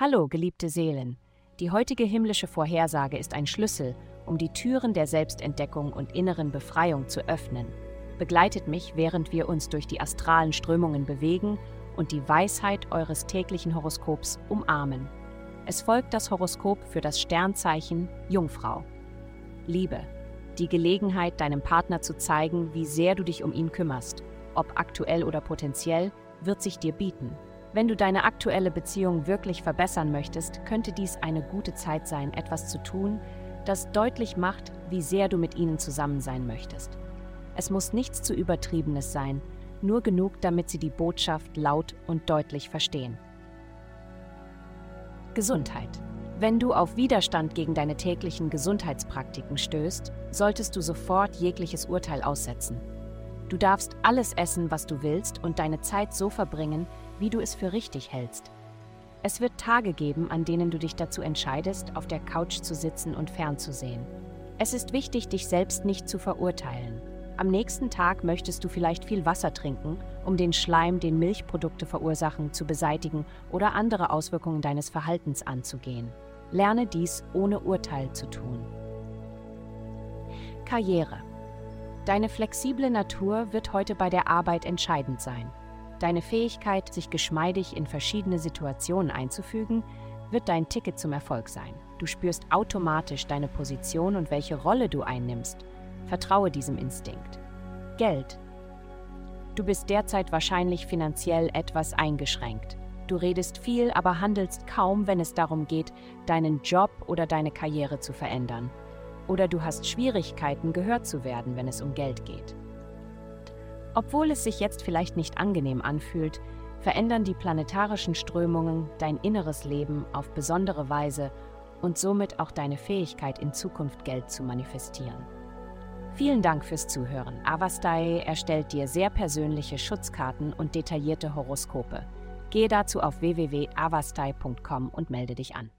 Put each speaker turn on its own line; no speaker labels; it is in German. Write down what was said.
Hallo, geliebte Seelen. Die heutige himmlische Vorhersage ist ein Schlüssel, um die Türen der Selbstentdeckung und inneren Befreiung zu öffnen. Begleitet mich, während wir uns durch die astralen Strömungen bewegen und die Weisheit eures täglichen Horoskops umarmen. Es folgt das Horoskop für das Sternzeichen Jungfrau. Liebe. Die Gelegenheit, deinem Partner zu zeigen, wie sehr du dich um ihn kümmerst, ob aktuell oder potenziell, wird sich dir bieten. Wenn du deine aktuelle Beziehung wirklich verbessern möchtest, könnte dies eine gute Zeit sein, etwas zu tun, das deutlich macht, wie sehr du mit ihnen zusammen sein möchtest. Es muss nichts zu Übertriebenes sein, nur genug, damit sie die Botschaft laut und deutlich verstehen. Gesundheit. Wenn du auf Widerstand gegen deine täglichen Gesundheitspraktiken stößt, solltest du sofort jegliches Urteil aussetzen. Du darfst alles essen, was du willst und deine Zeit so verbringen, wie du es für richtig hältst. Es wird Tage geben, an denen du dich dazu entscheidest, auf der Couch zu sitzen und fernzusehen. Es ist wichtig, dich selbst nicht zu verurteilen. Am nächsten Tag möchtest du vielleicht viel Wasser trinken, um den Schleim, den Milchprodukte verursachen, zu beseitigen oder andere Auswirkungen deines Verhaltens anzugehen. Lerne dies ohne Urteil zu tun. Karriere. Deine flexible Natur wird heute bei der Arbeit entscheidend sein. Deine Fähigkeit, sich geschmeidig in verschiedene Situationen einzufügen, wird dein Ticket zum Erfolg sein. Du spürst automatisch deine Position und welche Rolle du einnimmst. Vertraue diesem Instinkt. Geld. Du bist derzeit wahrscheinlich finanziell etwas eingeschränkt. Du redest viel, aber handelst kaum, wenn es darum geht, deinen Job oder deine Karriere zu verändern oder du hast Schwierigkeiten, gehört zu werden, wenn es um Geld geht. Obwohl es sich jetzt vielleicht nicht angenehm anfühlt, verändern die planetarischen Strömungen dein inneres Leben auf besondere Weise und somit auch deine Fähigkeit, in Zukunft Geld zu manifestieren. Vielen Dank fürs Zuhören. Avastai erstellt dir sehr persönliche Schutzkarten und detaillierte Horoskope. Gehe dazu auf www.avastai.com und melde dich an.